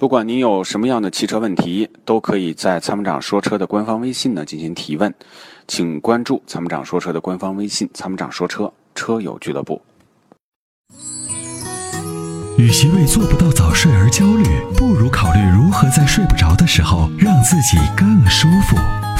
不管您有什么样的汽车问题，都可以在参谋长说车的官方微信呢进行提问，请关注参谋长说车的官方微信“参谋长说车车友俱乐部”。与其为做不到早睡而焦虑，不如考虑如何在睡不着的时候让自己更舒服。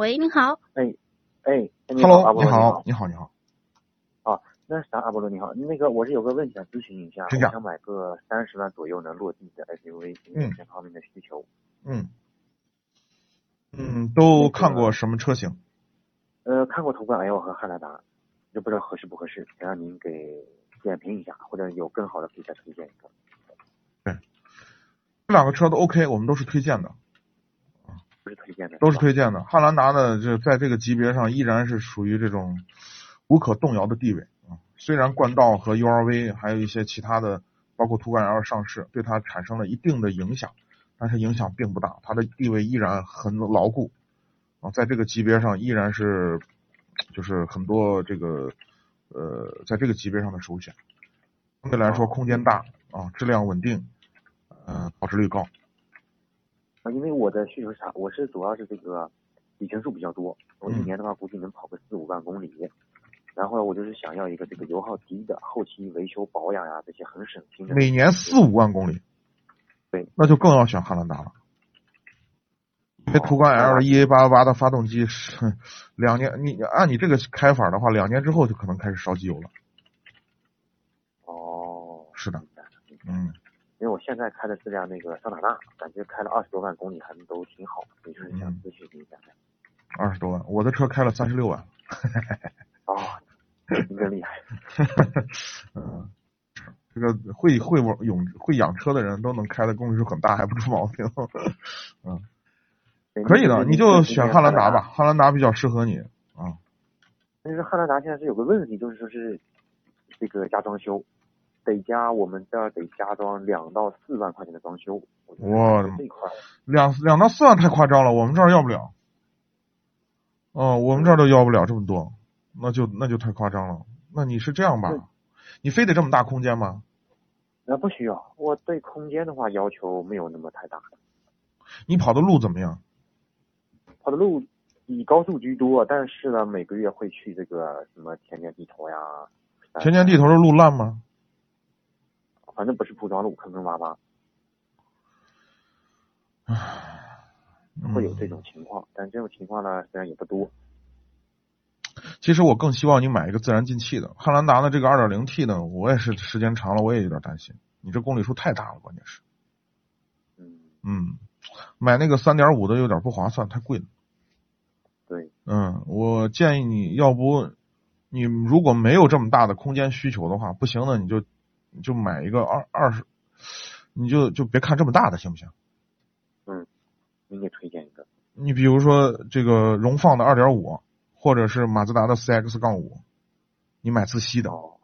喂，你好。哎，哎你好，Hello，阿波罗你好，你好，你好。啊，那啥，阿波罗你好，那个我是有个问题想咨询一下，我想买个三十万左右能落地的 SUV，这方面的需求。嗯嗯，都看过什么车型？呃，看过途观 L 和汉兰达，就不知道合适不合适，想让您给点评一下，或者有更好的可以再推荐一个。对这两个车都 OK，我们都是推荐的，不是推荐的，都是推荐的。汉兰达呢，就在这个级别上依然是属于这种无可动摇的地位啊。虽然冠道和 URV 还有一些其他的，包括途观 L 上市，对它产生了一定的影响，但是影响并不大，它的地位依然很牢固啊，在这个级别上依然是就是很多这个呃，在这个级别上的首选。相对来说，空间大啊，质量稳定，呃，保值率高。啊，因为我的需求是啥？我是主要是这个里程数比较多，我一嗯年的话估计能跑个四五万公里。然后我就是想要一个这个油耗低的，后期维修保养呀这些很省心的。每年四五万公里，对，那就更要选汉兰达了。因为途观 L 的 EA 八八的发动机是两年，你按你这个开法的话，两年之后就可能开始烧机油了。哦，是的嗯，因为我现在开的是辆那个桑塔纳，感觉开了二十多万公里还都挺好，也就是想嗯咨询一下。二十多万，我的车开了三十六万。哦，你真厉害。嗯，这个会会玩养会养车的人都能开的公里数很大，还不出毛病。嗯，可以的，你就选汉兰达吧，。汉兰达比较适合你啊。但是汉兰达现在是有个问题，就是说是这个加装修，得加我们这儿得加装两到四万块钱的装修。我觉得哇这一块两两到四万太夸张了，我们这儿要不了。哦，我们这儿都要不了这么多，那就那就太夸张了。那你是这样吧？你非得这么大空间吗？那不需要，我对空间的话要求没有那么太大，你跑的路怎么样？跑的路以高速居多，但是呢每个月会去这个什么田间地头呀。田间地头的路烂吗？反正不是铺装路，坑坑洼洼，会有嗯这种情况。但这种情况呢，虽然也不多。其实我更希望你买一个自然进气的。汉兰达的这个 2.0T 呢，我也是时间长了，我也有点担心。你这公里数太大了，关键是，嗯，嗯，买那个3.5的有点不划算，太贵了。对，嗯，我建议你要不，你如果没有这么大的空间需求的话，不行呢，你就你就买一个二二十，你就就别看这么大的，行不行？您给推荐一个。你比如说这个荣放的二点五或者是马自达的 CX 杠五，你买自吸的。哦，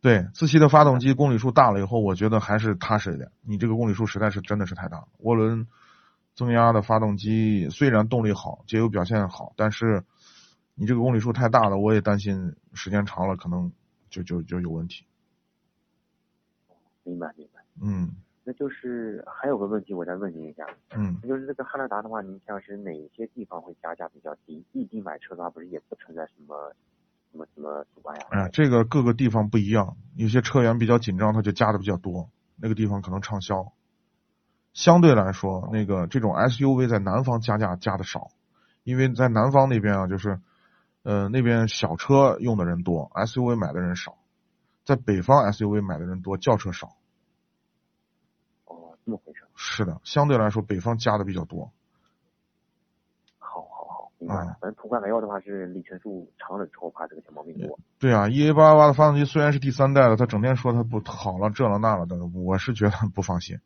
对，自吸的发动机公里数大了以后，我觉得还是踏实一点。你这个公里数实在是真的是太大了。涡轮增压的发动机虽然动力好，节油表现好，但是你这个公里数太大了，我也担心时间长了可能就就就有问题。明白明白。嗯那就是还有个问题，我再问您一下，嗯，就是这个汉兰达的话，您像是哪些地方会加价比较低？异地买车的话，不是也不存在什么什么什么阻碍啊？哎呀，这个各个地方不一样，有些车源比较紧张，它就加的比较多，那个地方可能畅销。相对来说，那个这种 SUV 在南方加价加的少，因为在南方那边啊，就是呃那边小车用的人多，SUV 买的人少，在北方 SUV 买的人多，轿车少。哦，这么回事。是的，相对来说北方加的比较多。好好好，明白了。啊反正途观 L 的话是里程数长了之后怕这个小毛病多。对啊，EA 八八的发动机虽然是第三代的，它整天说它不好了这了那了的，我是觉得不放心。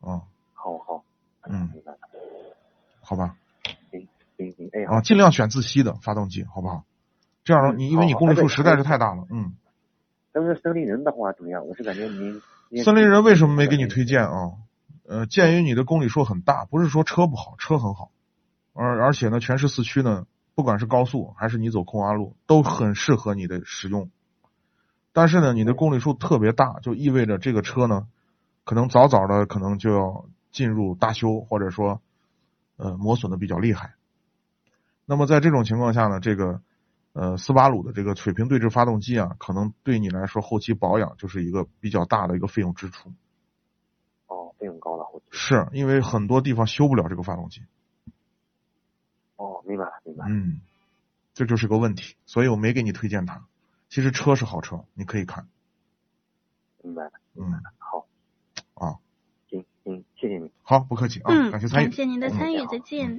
啊、好好，嗯明白了，好吧？行行，哎，啊，尽量选自吸的发动机，好不好？这样你因为你公里数实在是太大了，嗯。但是森林人的话怎么样？我是感觉您您森林人为什么没给你推荐啊？呃，鉴于你的公里数很大，不是说车不好，车很好，而而且呢，全市四驱呢，不管是高速还是你走空洼路，都很适合你的使用。但是呢，你的公里数特别大，就意味着这个车呢，可能早早的可能就要进入大修，或者说呃磨损的比较厉害。那么在这种情况下呢，这个呃斯巴鲁的这个水平对置发动机啊，可能对你来说后期保养就是一个比较大的一个费用支出。哦，费用高了，我是因为很多地方修不了这个发动机，哦，明白了明白了，嗯，这就是个问题，所以我没给你推荐它。其实车是好车，你可以看，明白了，嗯，好，啊，行行，谢谢你。好，不客气啊，嗯，感谢参与，感谢您的参与，嗯再见。